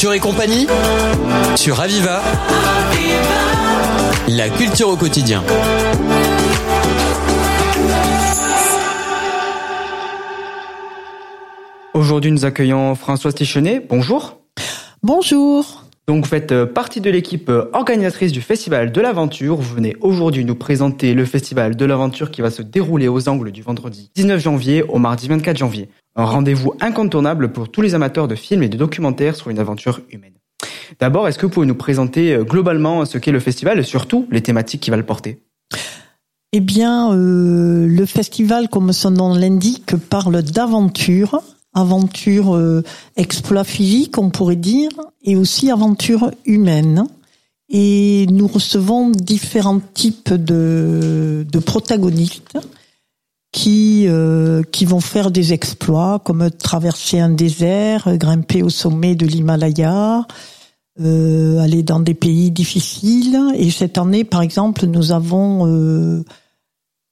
Culture et compagnie sur Aviva. La culture au quotidien. Aujourd'hui, nous accueillons Françoise Tichonnet. Bonjour. Bonjour. Donc, vous faites euh, partie de l'équipe euh, organisatrice du Festival de l'Aventure. Vous venez aujourd'hui nous présenter le Festival de l'Aventure qui va se dérouler aux angles du vendredi 19 janvier au mardi 24 janvier. Un rendez-vous incontournable pour tous les amateurs de films et de documentaires sur une aventure humaine. D'abord, est-ce que vous pouvez nous présenter euh, globalement ce qu'est le festival et surtout les thématiques qui va le porter? Eh bien, le festival, comme son nom l'indique, parle d'aventure, aventure euh, exploit physique, on pourrait dire, et aussi aventure humaine. Et nous recevons différents types de, de protagonistes qui euh, qui vont faire des exploits comme traverser un désert, grimper au sommet de l'Himalaya, euh, aller dans des pays difficiles. Et cette année, par exemple, nous avons euh,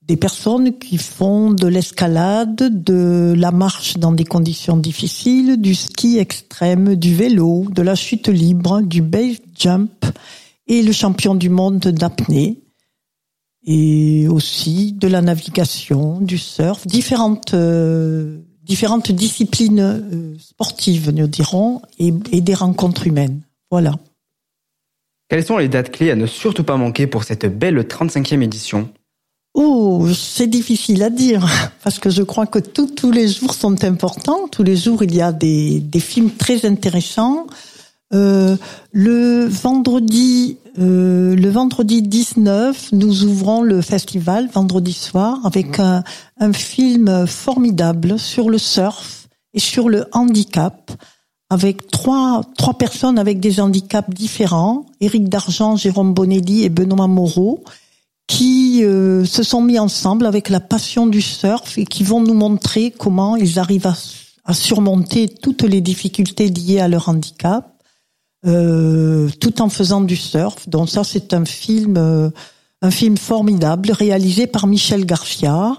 des personnes qui font de l'escalade, de la marche dans des conditions difficiles, du ski extrême, du vélo, de la chute libre, du base jump et le champion du monde d'apnée et aussi de la navigation, du surf, différentes euh, différentes disciplines euh, sportives, nous dirons, et, et des rencontres humaines. Voilà. Quelles sont les dates clés à ne surtout pas manquer pour cette belle 35e édition? Oh, c'est difficile à dire parce que je crois que tous tous les jours sont importants. Tous les jours, il y a des, des films très intéressants. Euh, le vendredi, euh, le vendredi 19, nous ouvrons le festival vendredi soir avec un, un film formidable sur le surf et sur le handicap avec trois trois personnes avec des handicaps différents, Éric Dargent, Jérôme Bonelli et Benoît Moreau, qui euh, se sont mis ensemble avec la passion du surf et qui vont nous montrer comment ils arrivent à, surmonter toutes les difficultés liées à leur handicap, euh, tout en faisant du surf. Donc ça, c'est un film, euh, un film formidable réalisé par Michel Garcia.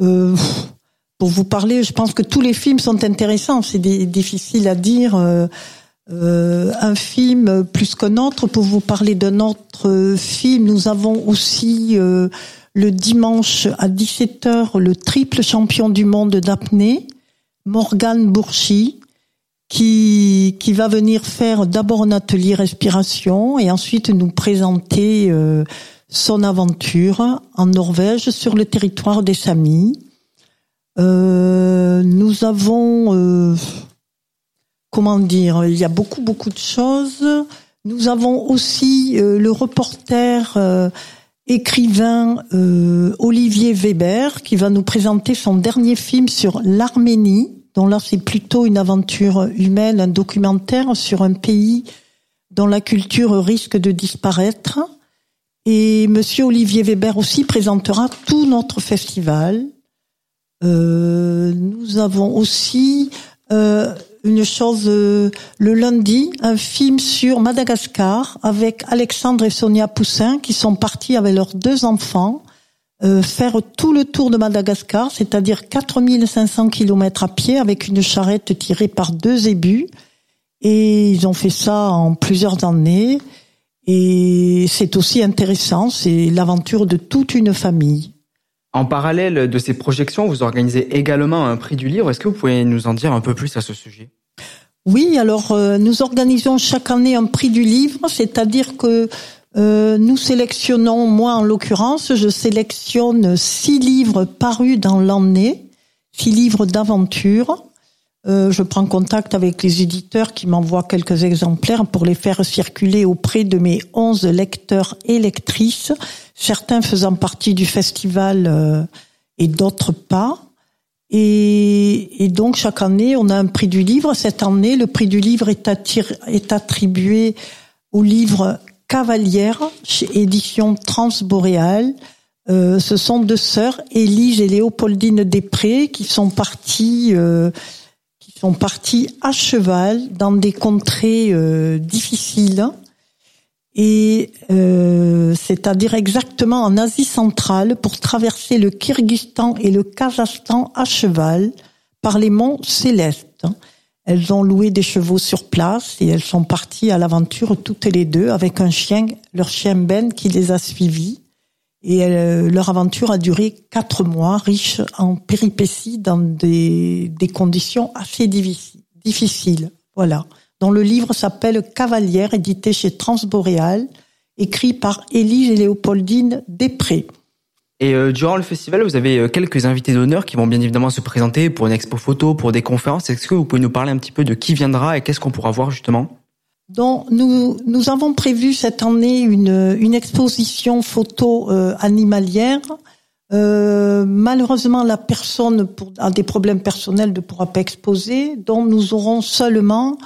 Euh, pour vous parler, je pense que tous les films sont intéressants. C'est difficile à dire. Euh, euh, un film plus qu'un autre. Pour vous parler d'un autre film, nous avons aussi euh, le dimanche à 17h le triple champion du monde d'apnée, Morgane Bourchi, qui, qui va venir faire d'abord un atelier respiration et ensuite nous présenter euh, son aventure en Norvège sur le territoire des Samis. Euh, nous avons, euh, comment dire, il y a beaucoup beaucoup de choses. Nous avons aussi euh, le reporter euh, écrivain euh, Olivier Weber qui va nous présenter son dernier film sur l'Arménie. Donc là, c'est plutôt une aventure humaine, un documentaire sur un pays dont la culture risque de disparaître. Et Monsieur Olivier Weber aussi présentera tout notre festival. Nous avons aussi euh, une chose euh, le lundi, un film sur Madagascar avec Alexandre et Sonia Poussin qui sont partis avec leurs deux enfants euh, faire tout le tour de Madagascar, c'est-à-dire 4500 kilomètres à pied avec une charrette tirée par deux ébus. Et ils ont fait ça en plusieurs années. Et c'est aussi intéressant, c'est l'aventure de toute une famille. En parallèle de ces projections, vous organisez également un prix du livre. Est-ce que vous pouvez nous en dire un peu plus à ce sujet? Oui, alors euh, nous organisons chaque année un prix du livre, c'est-à-dire que euh, nous sélectionnons, moi en l'occurrence, je sélectionne six livres parus dans l'année, six livres d'aventure. Euh, je prends contact avec les éditeurs qui m'envoient quelques exemplaires pour les faire circuler auprès de mes onze lecteurs et lectrices, certains faisant partie du festival euh, et d'autres pas. Et, et, donc chaque année, on a un prix du livre. Cette année, le prix du livre est, est attribué au livre Cavalière chez Édition Transboréale. Euh, ce sont deux sœurs, Élise et Léopoldine Després, qui sont parties, euh, qui sont parties à cheval dans des contrées euh, difficiles, et euh, c'est-à-dire exactement en Asie centrale pour traverser le Kyrgyzstan et le Kazakhstan à cheval par les monts Célestes. Elles ont loué des chevaux sur place et elles sont parties à l'aventure toutes les deux avec un chien, leur chien Ben, qui les a suivies. Et euh, leur aventure a duré quatre mois, riche en péripéties dans des, des conditions assez difficiles. Voilà. Dont le livre s'appelle Cavalière, édité chez Transboréal, écrit par Élise et Léopoldine Després. Et euh, durant le festival, vous avez euh, quelques invités d'honneur qui vont bien évidemment se présenter pour une expo photo, pour des conférences. Est-ce que vous pouvez nous parler un petit peu de qui viendra et qu'est-ce qu'on pourra voir justement? Donc, nous, nous avons prévu cette année une, une exposition photo euh, animalière. Euh, malheureusement, la personne pour, a des problèmes personnels ne pourra pas exposer, donc nous aurons seulement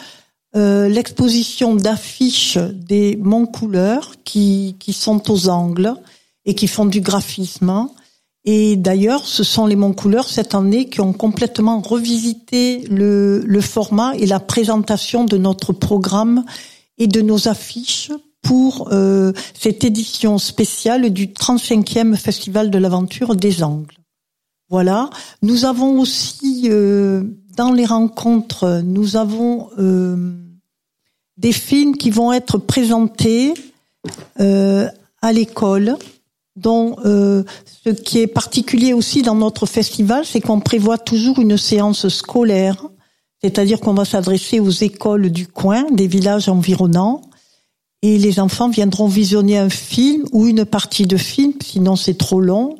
euh, l'exposition d'affiches des monts couleurs qui, qui sont aux angles et qui font du graphisme. Et d'ailleurs, ce sont les monts couleurs cette année qui ont complètement revisité le, le format et la présentation de notre programme et de nos affiches pour euh, cette édition spéciale du 35e Festival de l'aventure des Angles. Voilà. Nous avons aussi, euh, dans les rencontres, nous avons euh, des films qui vont être présentés à l'école dont euh, ce qui est particulier aussi dans notre festival, c'est qu'on prévoit toujours une séance scolaire, c'est-à-dire qu'on va s'adresser aux écoles du coin, des villages environnants, et les enfants viendront visionner un film ou une partie de film, sinon c'est trop long.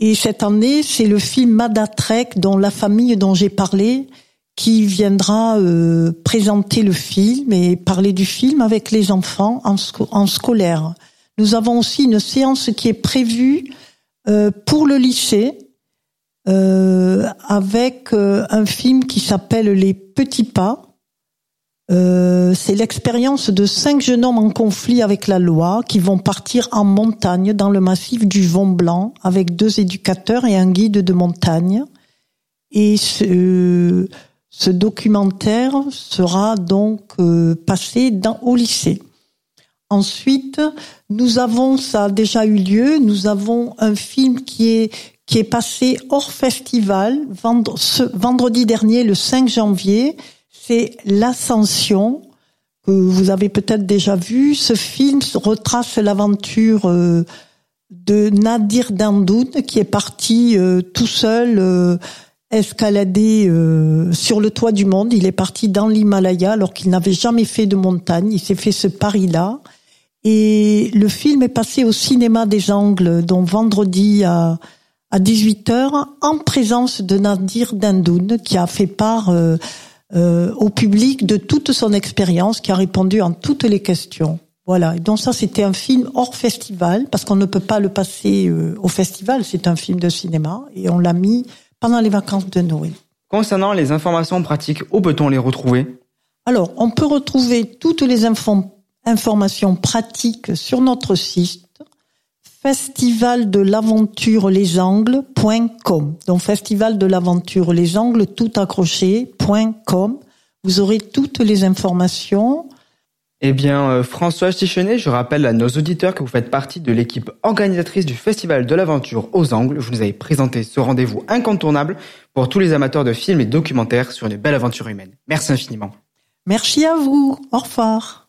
Et cette année, c'est le film Madatrek, dont la famille dont j'ai parlé, qui viendra euh, présenter le film et parler du film avec les enfants en, en scolaire. Nous avons aussi une séance qui est prévue euh, pour le lycée euh, avec euh, un film qui s'appelle Les Petits Pas. C'est l'expérience de cinq jeunes hommes en conflit avec la loi qui vont partir en montagne dans le massif du Vont Blanc avec deux éducateurs et un guide de montagne. Et ce, documentaire sera donc passé dans, au lycée. Ensuite, nous avons, ça a déjà eu lieu, nous avons un film qui est qui est passé hors festival ce vendredi dernier, le 5 janvier. C'est L'Ascension que vous avez peut-être déjà vu. Ce film retrace l'aventure euh, de Nadir Dandoun qui est parti euh, tout seul euh, escalader sur le toit du monde. Il est parti dans l'Himalaya alors qu'il n'avait jamais fait de montagne. Il s'est fait ce pari-là. Et le film est passé au cinéma des Angles, dont vendredi à, à 18h, en présence de Nadir Dandoun, qui a fait part euh, au public de toute son expérience, qui a répondu en toutes les questions. Voilà. Et donc ça, c'était un film hors festival, parce qu'on ne peut pas le passer euh, au festival. C'est un film de cinéma, et on l'a mis pendant les vacances de Noël. Concernant les informations pratiques, où peut-on les retrouver? Alors, on peut retrouver toutes les informations informations pratiques sur notre site festival de l'aventure les angles.com. Donc festival de l'aventure les angles tout accroché.com. Vous aurez toutes les informations. Eh bien, euh, François Stichenet, je rappelle à nos auditeurs que vous faites partie de l'équipe organisatrice du Festival de l'aventure aux Angles. Vous nous avez présenté ce rendez-vous incontournable pour tous les amateurs de films et documentaires sur une belle aventure humaine. Merci infiniment. Merci à vous. Au revoir.